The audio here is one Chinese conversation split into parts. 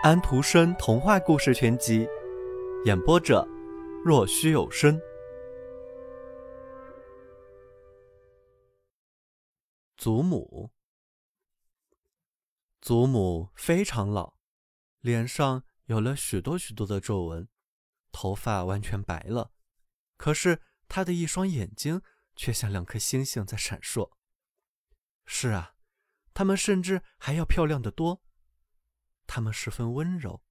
安徒生童话故事全集，演播者：若虚有声。祖母，祖母非常老，脸上有了许多许多的皱纹，头发完全白了，可是她的一双眼睛却像两颗星星在闪烁。是啊，它们甚至还要漂亮的多。他们十分温柔，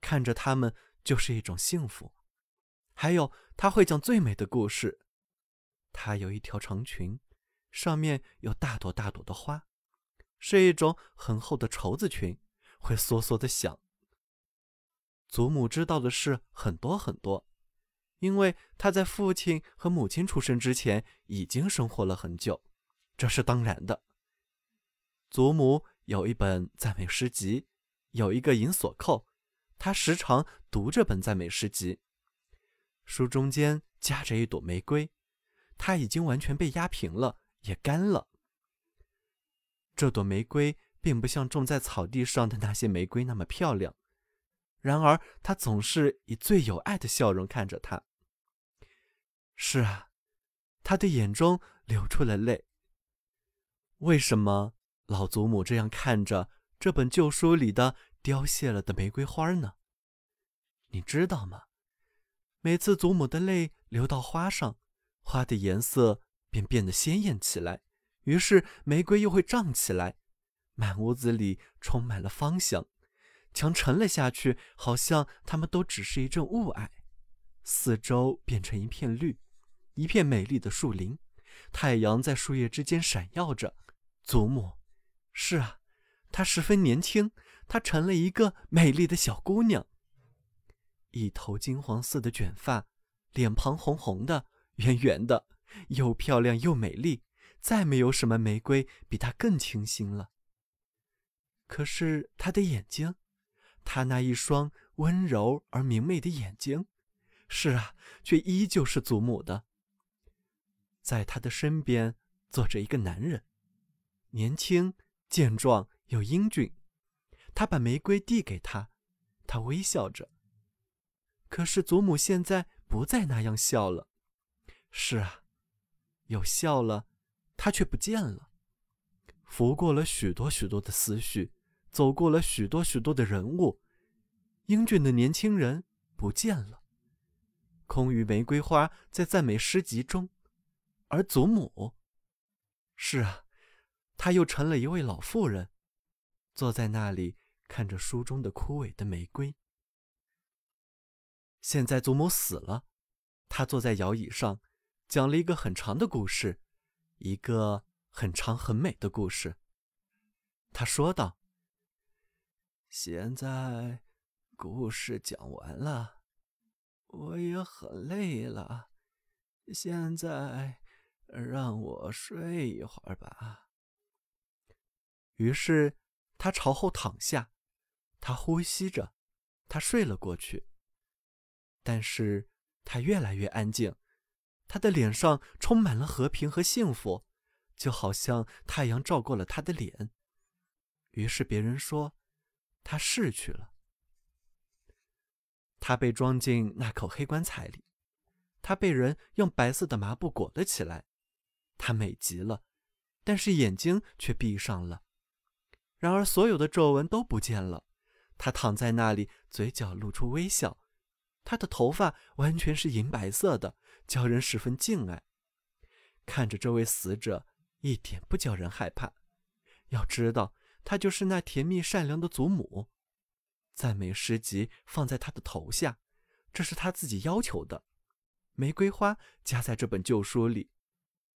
看着他们就是一种幸福。还有，他会讲最美的故事。他有一条长裙，上面有大朵大朵的花，是一种很厚的绸子裙，会嗦嗦的响。祖母知道的事很多很多，因为他在父亲和母亲出生之前已经生活了很久，这是当然的。祖母有一本赞美诗集。有一个银锁扣，他时常读这本赞美诗集。书中间夹着一朵玫瑰，它已经完全被压平了，也干了。这朵玫瑰并不像种在草地上的那些玫瑰那么漂亮，然而他总是以最有爱的笑容看着它。是啊，他的眼中流出了泪。为什么老祖母这样看着？这本旧书里的凋谢了的玫瑰花呢？你知道吗？每次祖母的泪流到花上，花的颜色便变得鲜艳起来，于是玫瑰又会胀起来，满屋子里充满了芳香，墙沉了下去，好像它们都只是一阵雾霭，四周变成一片绿，一片美丽的树林，太阳在树叶之间闪耀着。祖母，是啊。她十分年轻，她成了一个美丽的小姑娘。一头金黄色的卷发，脸庞红红的、圆圆的，又漂亮又美丽。再没有什么玫瑰比她更清新了。可是她的眼睛，她那一双温柔而明媚的眼睛，是啊，却依旧是祖母的。在她的身边坐着一个男人，年轻健壮。有英俊，他把玫瑰递给他，他微笑着。可是祖母现在不再那样笑了。是啊，有笑了，他却不见了。拂过了许多许多的思绪，走过了许多许多的人物，英俊的年轻人不见了。空余玫瑰花在赞美诗集中，而祖母，是啊，她又成了一位老妇人。坐在那里看着书中的枯萎的玫瑰。现在祖母死了，他坐在摇椅上，讲了一个很长的故事，一个很长很美的故事。他说道：“现在故事讲完了，我也很累了，现在让我睡一会儿吧。”于是。他朝后躺下，他呼吸着，他睡了过去。但是他越来越安静，他的脸上充满了和平和幸福，就好像太阳照过了他的脸。于是别人说，他逝去了。他被装进那口黑棺材里，他被人用白色的麻布裹了起来，他美极了，但是眼睛却闭上了。然而，所有的皱纹都不见了。他躺在那里，嘴角露出微笑。他的头发完全是银白色的，叫人十分敬爱。看着这位死者，一点不叫人害怕。要知道，他就是那甜蜜善良的祖母。赞美诗集放在他的头下，这是他自己要求的。玫瑰花夹在这本旧书里。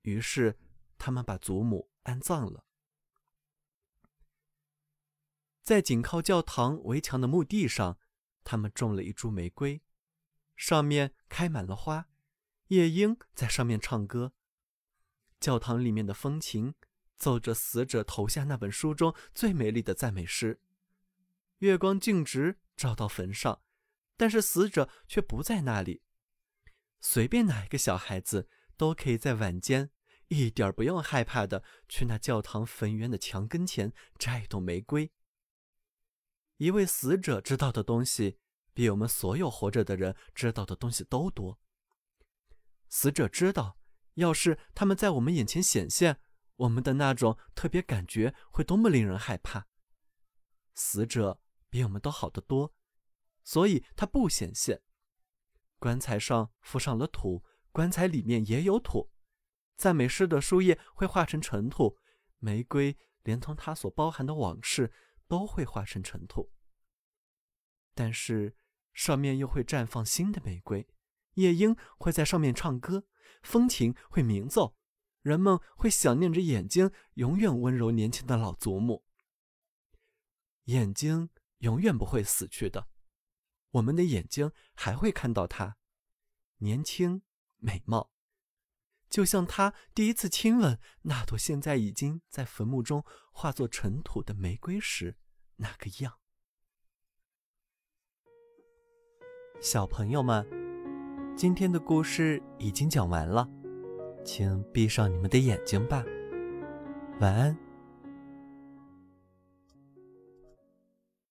于是，他们把祖母安葬了。在紧靠教堂围墙的墓地上，他们种了一株玫瑰，上面开满了花，夜莺在上面唱歌。教堂里面的风琴奏着死者投下那本书中最美丽的赞美诗。月光径直照到坟上，但是死者却不在那里。随便哪一个小孩子都可以在晚间一点不用害怕的去那教堂坟园的墙跟前摘一朵玫瑰。一位死者知道的东西，比我们所有活着的人知道的东西都多。死者知道，要是他们在我们眼前显现，我们的那种特别感觉会多么令人害怕。死者比我们都好得多，所以他不显现。棺材上覆上了土，棺材里面也有土。赞美诗的书页会化成尘土，玫瑰连同它所包含的往事都会化成尘土。但是上面又会绽放新的玫瑰，夜莺会在上面唱歌，风琴会鸣奏，人们会想念着眼睛永远温柔年轻的老祖母。眼睛永远不会死去的，我们的眼睛还会看到它，年轻美貌。就像他第一次亲吻那朵现在已经在坟墓中化作尘土的玫瑰时那个样。小朋友们，今天的故事已经讲完了，请闭上你们的眼睛吧，晚安。